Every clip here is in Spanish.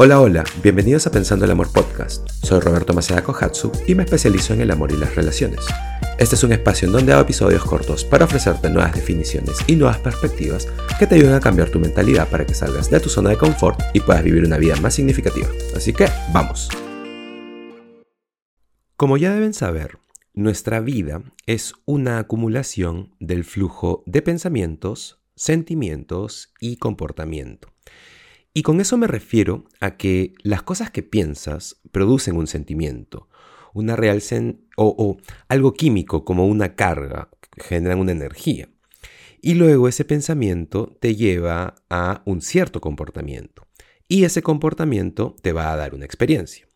Hola, hola, bienvenidos a Pensando el Amor Podcast. Soy Roberto Maceda Kohatsu y me especializo en el amor y las relaciones. Este es un espacio en donde hago episodios cortos para ofrecerte nuevas definiciones y nuevas perspectivas que te ayuden a cambiar tu mentalidad para que salgas de tu zona de confort y puedas vivir una vida más significativa. Así que, vamos. Como ya deben saber, nuestra vida es una acumulación del flujo de pensamientos, sentimientos y comportamiento. Y con eso me refiero a que las cosas que piensas producen un sentimiento, una real o, algo químico como una carga, generan una energía. Y luego ese pensamiento te lleva a un cierto comportamiento. Y ese comportamiento te va a dar una experiencia.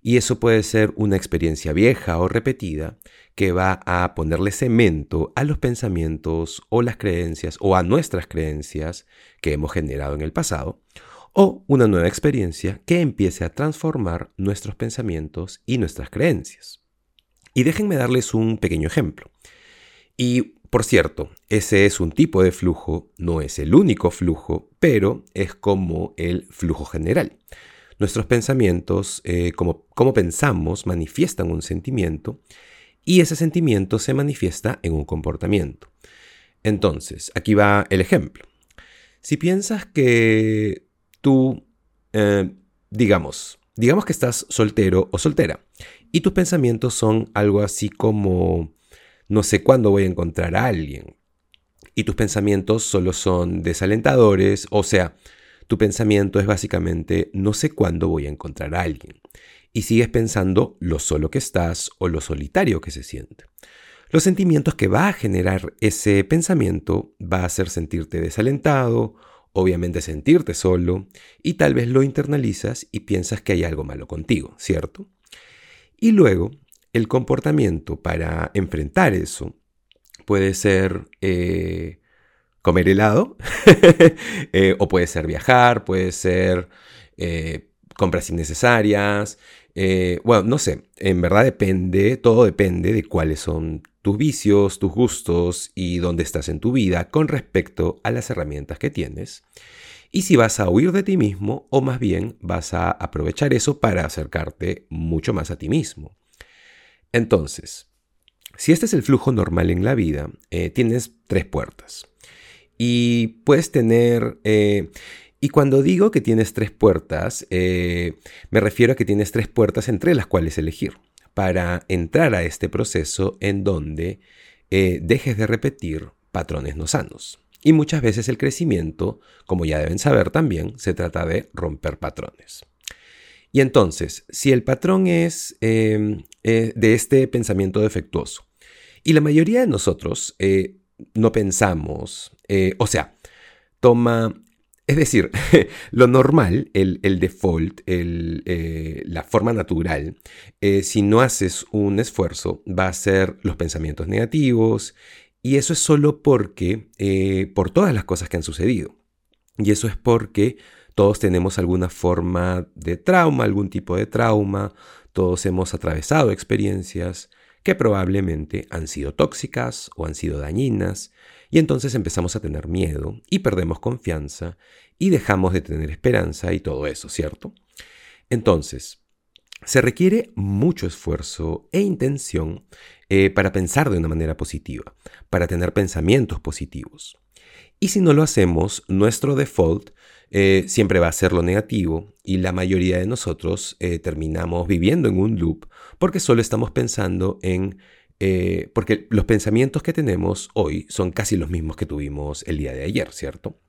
Y eso puede ser una experiencia vieja o repetida que va a ponerle cemento a los pensamientos o las creencias o a nuestras creencias que hemos generado en el pasado. O una nueva experiencia que empiece a transformar nuestros pensamientos y nuestras creencias. Y déjenme darles un pequeño ejemplo. Y por cierto, ese es un tipo de flujo, no es el único flujo, pero es como el flujo general. Nuestros pensamientos, eh, como, como pensamos, manifiestan un sentimiento y ese sentimiento se manifiesta en un comportamiento. Entonces, aquí va el ejemplo. Si piensas que tú, eh, digamos, digamos que estás soltero o soltera y tus pensamientos son algo así como, no sé cuándo voy a encontrar a alguien. Y tus pensamientos solo son desalentadores, o sea, tu pensamiento es básicamente no sé cuándo voy a encontrar a alguien. Y sigues pensando lo solo que estás o lo solitario que se siente. Los sentimientos que va a generar ese pensamiento va a hacer sentirte desalentado, obviamente sentirte solo, y tal vez lo internalizas y piensas que hay algo malo contigo, ¿cierto? Y luego, el comportamiento para enfrentar eso puede ser eh, comer helado, eh, o puede ser viajar, puede ser eh, compras innecesarias, bueno, no sé, en verdad depende, todo depende de cuáles son tus vicios, tus gustos y dónde estás en tu vida con respecto a las herramientas que tienes. Y si vas a huir de ti mismo o más bien vas a aprovechar eso para acercarte mucho más a ti mismo. Entonces, si este es el flujo normal en la vida, tienes tres puertas. Y puedes tener... Eh, y cuando digo que tienes tres puertas, eh, me refiero a que tienes tres puertas entre las cuales elegir para entrar a este proceso en donde eh, dejes de repetir patrones no sanos. Y muchas veces el crecimiento, como ya deben saber también, se trata de romper patrones. Y entonces, si el patrón es de este pensamiento defectuoso, y la mayoría de nosotros no pensamos, eh, o sea, toma, es decir, lo normal, el, default, eh, la forma natural, eh, si no haces un esfuerzo, va a ser los pensamientos negativos, y eso es solo porque, por todas las cosas que han sucedido. Y eso es porque todos tenemos alguna forma de trauma, algún tipo de trauma, todos hemos atravesado experiencias, que probablemente han sido tóxicas o han sido dañinas, y entonces empezamos a tener miedo y perdemos confianza y dejamos de tener esperanza y todo eso, ¿cierto? Entonces, se requiere mucho esfuerzo e intención eh, para pensar de una manera positiva, para tener pensamientos positivos. Y si no lo hacemos, nuestro default eh, siempre va a ser lo negativo y la mayoría de nosotros eh, terminamos viviendo en un loop porque solo estamos pensando en... Eh, porque los pensamientos que tenemos hoy son casi los mismos que tuvimos el día de ayer, ¿cierto?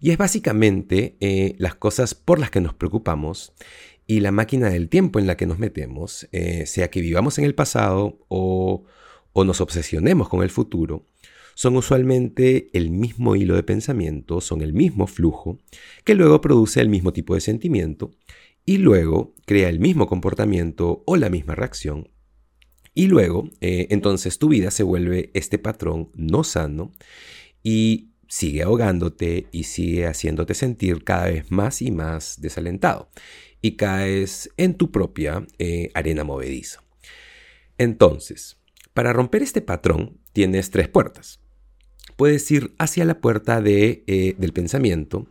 Y es básicamente las cosas por las que nos preocupamos y la máquina del tiempo en la que nos metemos, sea que vivamos en el pasado o, o nos obsesionemos con el futuro, son usualmente el mismo hilo de pensamiento, son el mismo flujo, que luego produce el mismo tipo de sentimiento y luego crea el mismo comportamiento o la misma reacción. Y luego, eh, entonces tu vida se vuelve este patrón no sano y sigue ahogándote y sigue haciéndote sentir cada vez más y más desalentado. Y caes en tu propia eh, arena movediza. Entonces, para romper este patrón tienes tres puertas. Puedes ir hacia la puerta de, eh, del pensamiento,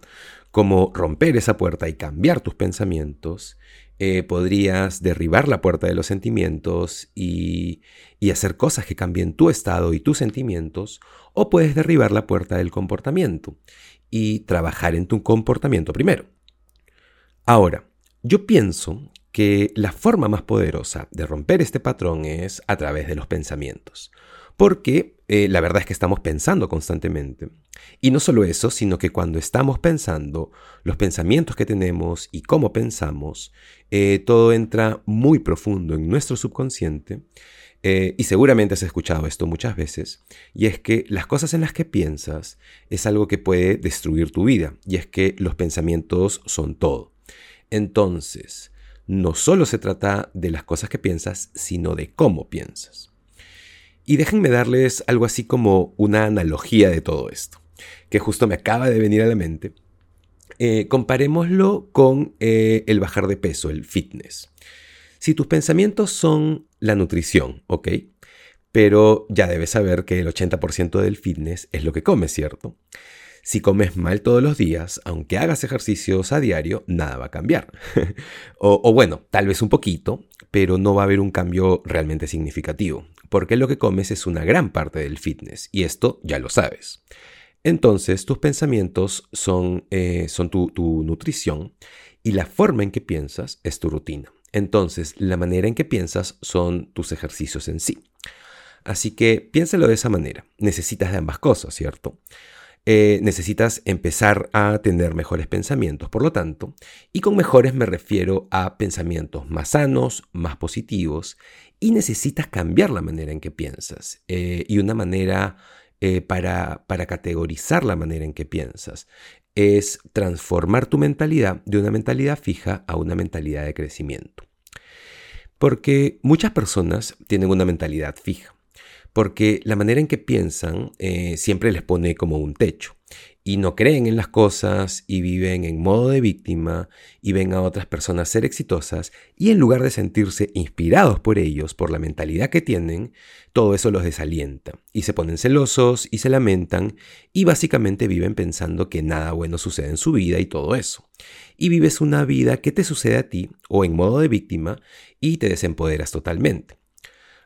como romper esa puerta y cambiar tus pensamientos. Eh, podrías derribar la puerta de los sentimientos y, y hacer cosas que cambien tu estado y tus sentimientos, o puedes derribar la puerta del comportamiento y trabajar en tu comportamiento primero. Ahora, yo pienso que la forma más poderosa de romper este patrón es a través de los pensamientos. Porque eh, la verdad es que estamos pensando constantemente. Y no solo eso, sino que cuando estamos pensando, los pensamientos que tenemos y cómo pensamos, eh, todo entra muy profundo en nuestro subconsciente. Eh, y seguramente has escuchado esto muchas veces, y es que las cosas en las que piensas es algo que puede destruir tu vida, y es que los pensamientos son todo. Entonces, no solo se trata de las cosas que piensas, sino de cómo piensas. Y déjenme darles algo así como una analogía de todo esto, que justo me acaba de venir a la mente. Eh, comparémoslo con eh, el bajar de peso, el fitness. Si tus pensamientos son la nutrición, ¿ok? Pero ya debes saber que el 80% del fitness es lo que comes, ¿cierto? Si comes mal todos los días, aunque hagas ejercicios a diario, nada va a cambiar. o, bueno, tal vez un poquito, pero no va a haber un cambio realmente significativo porque lo que comes es una gran parte del fitness y esto ya lo sabes. Entonces tus pensamientos son, eh, son tu, tu nutrición y la forma en que piensas es tu rutina. Entonces la manera en que piensas son tus ejercicios en sí. Así que piénsalo de esa manera. Necesitas de ambas cosas, ¿cierto? Eh, necesitas empezar a tener mejores pensamientos, por lo tanto, y con mejores me refiero a pensamientos más sanos, más positivos, y necesitas cambiar la manera en que piensas eh, y una manera eh, para, para categorizar la manera en que piensas es transformar tu mentalidad de una mentalidad fija a una mentalidad de crecimiento. Porque muchas personas tienen una mentalidad fija porque la manera en que piensan eh, siempre les pone como un techo y no creen en las cosas y viven en modo de víctima y ven a otras personas ser exitosas y en lugar de sentirse inspirados por ellos, por la mentalidad que tienen, todo eso los desalienta y se ponen celosos y se lamentan y básicamente viven pensando que nada bueno sucede en su vida y todo eso. Y vives una vida que te sucede a ti o en modo de víctima y te desempoderas totalmente.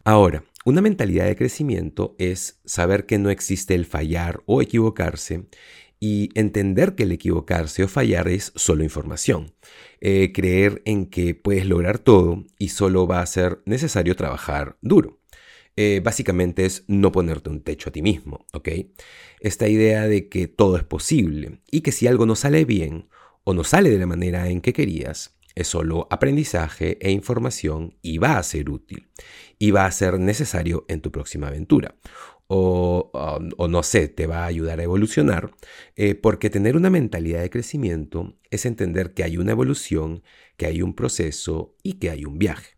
Ahora, una mentalidad de crecimiento es saber que no existe el fallar o equivocarse y entender que el equivocarse o fallar es solo información. Eh, creer en que puedes lograr todo y solo va a ser necesario trabajar duro. Eh, básicamente es no ponerte un techo a ti mismo, ¿ok? Esta idea de que todo es posible y que si algo no sale bien o no sale de la manera en que querías, es solo aprendizaje e información y va a ser útil y va a ser necesario en tu próxima aventura. O, no sé, te va a ayudar a evolucionar, eh, porque tener una mentalidad de crecimiento es entender que hay una evolución, que hay un proceso y que hay un viaje.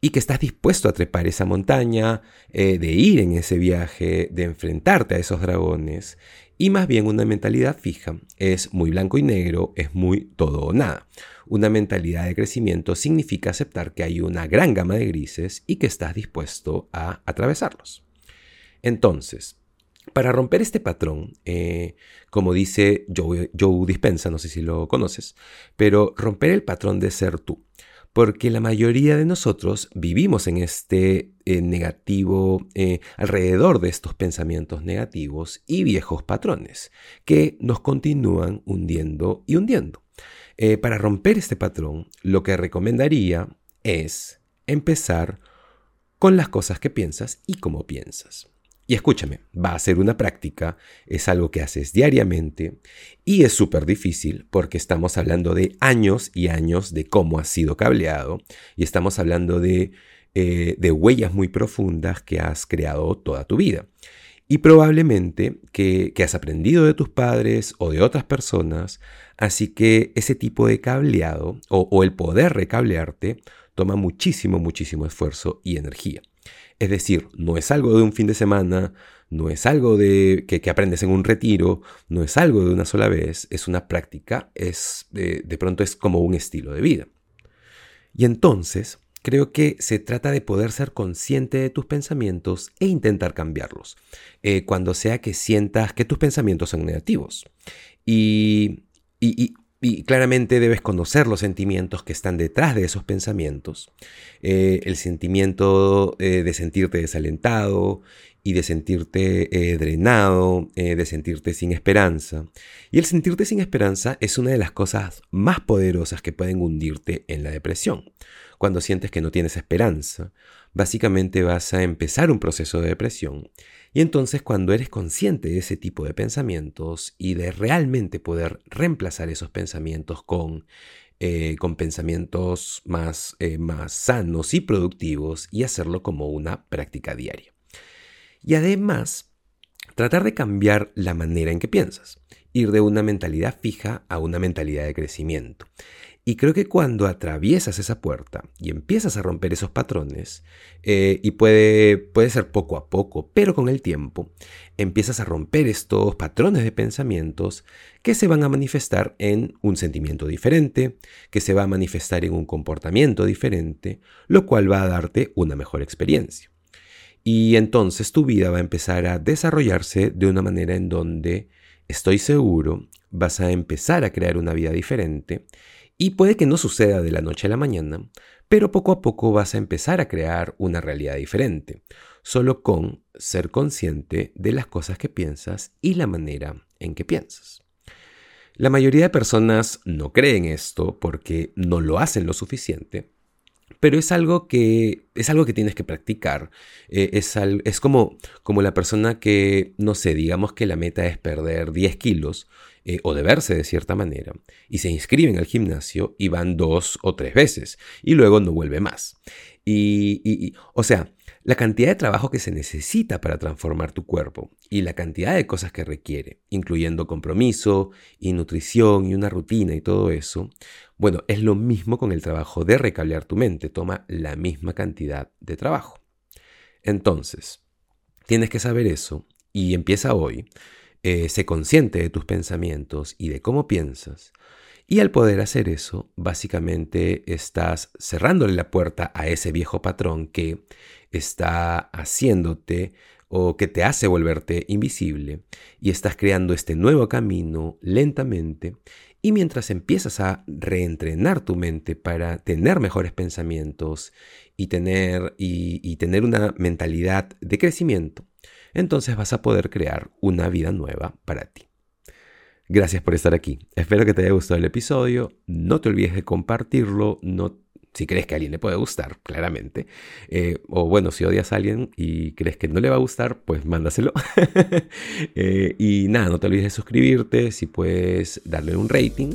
Y que estás dispuesto a trepar esa montaña, eh, de ir en ese viaje, de enfrentarte a esos dragones. Y más bien una mentalidad fija es muy blanco y negro, es muy todo o nada. Una mentalidad de crecimiento significa aceptar que hay una gran gama de grises y que estás dispuesto a atravesarlos. Entonces, para romper este patrón, eh, como dice Joe, Dispensa, no sé si lo conoces, pero romper el patrón de ser tú, porque la mayoría de nosotros vivimos en este eh, negativo, eh, alrededor de estos pensamientos negativos y viejos patrones que nos continúan hundiendo y hundiendo. Eh, para romper este patrón, lo que recomendaría es empezar con las cosas que piensas y cómo piensas. Y escúchame, va a ser una práctica, es algo que haces diariamente y es súper difícil porque estamos hablando de años y años de cómo has sido cableado y estamos hablando de, eh, de huellas muy profundas que has creado toda tu vida. Y probablemente que, has aprendido de tus padres o de otras personas, así que ese tipo de cableado o, el poder recablearte toma muchísimo, muchísimo esfuerzo y energía. Es decir, no es algo de un fin de semana, no es algo de que, aprendes en un retiro, no es algo de una sola vez, es una práctica, es de, de pronto es como un estilo de vida. Y entonces, creo que se trata de poder ser consciente de tus pensamientos e intentar cambiarlos, eh, cuando sea que sientas que tus pensamientos son negativos. Y, claramente debes conocer los sentimientos que están detrás de esos pensamientos. Eh, el sentimiento eh, de sentirte desalentado y de sentirte drenado, de sentirte sin esperanza. Y el sentirte sin esperanza es una de las cosas más poderosas que pueden hundirte en la depresión cuando sientes que no tienes esperanza, básicamente vas a empezar un proceso de depresión. Y entonces cuando eres consciente de ese tipo de pensamientos y de realmente poder reemplazar esos pensamientos con, eh, con pensamientos más, eh, más sanos y productivos y hacerlo como una práctica diaria. Y además, tratar de cambiar la manera en que piensas, ir de una mentalidad fija a una mentalidad de crecimiento. Y creo que cuando atraviesas esa puerta y empiezas a romper esos patrones, eh, y puede, puede ser poco a poco, pero con el tiempo, empiezas a romper estos patrones de pensamientos que se van a manifestar en un sentimiento diferente, que se va a manifestar en un comportamiento diferente, lo cual va a darte una mejor experiencia. Y entonces tu vida va a empezar a desarrollarse de una manera en donde, estoy seguro, vas a empezar a crear una vida diferente y puede que no suceda de la noche a la mañana, pero poco a poco vas a empezar a crear una realidad diferente, solo con ser consciente de las cosas que piensas y la manera en que piensas. La mayoría de personas no creen esto porque no lo hacen lo suficiente, pero es algo que, es algo que tienes que practicar. Eh, es, es como, como la persona que, no sé, digamos que la meta es perder 10 kilos, eh, o de verse de cierta manera, y se inscriben al gimnasio y van dos o tres veces, y luego no vuelve más. Y, o sea, la cantidad de trabajo que se necesita para transformar tu cuerpo y la cantidad de cosas que requiere, incluyendo compromiso y nutrición y una rutina y todo eso, bueno, es lo mismo con el trabajo de recablear tu mente, toma la misma cantidad de trabajo. Entonces, tienes que saber eso y empieza hoy eh, sé consciente de tus pensamientos y de cómo piensas. Y al poder hacer eso, básicamente estás cerrándole la puerta a ese viejo patrón que está haciéndote o que te hace volverte invisible y estás creando este nuevo camino lentamente y mientras empiezas a reentrenar tu mente para tener mejores pensamientos y tener, y tener una mentalidad de crecimiento, entonces vas a poder crear una vida nueva para ti. Gracias por estar aquí. Espero que te haya gustado el episodio. No te olvides de compartirlo. No, si crees que a alguien le puede gustar, claramente. Eh, o bueno, si odias a alguien y crees que no le va a gustar, pues mándaselo. Eh, y nada, no te olvides de suscribirte. Si puedes darle un rating.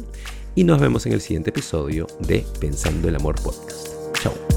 Y nos vemos en el siguiente episodio de Pensando el Amor Podcast. Chao.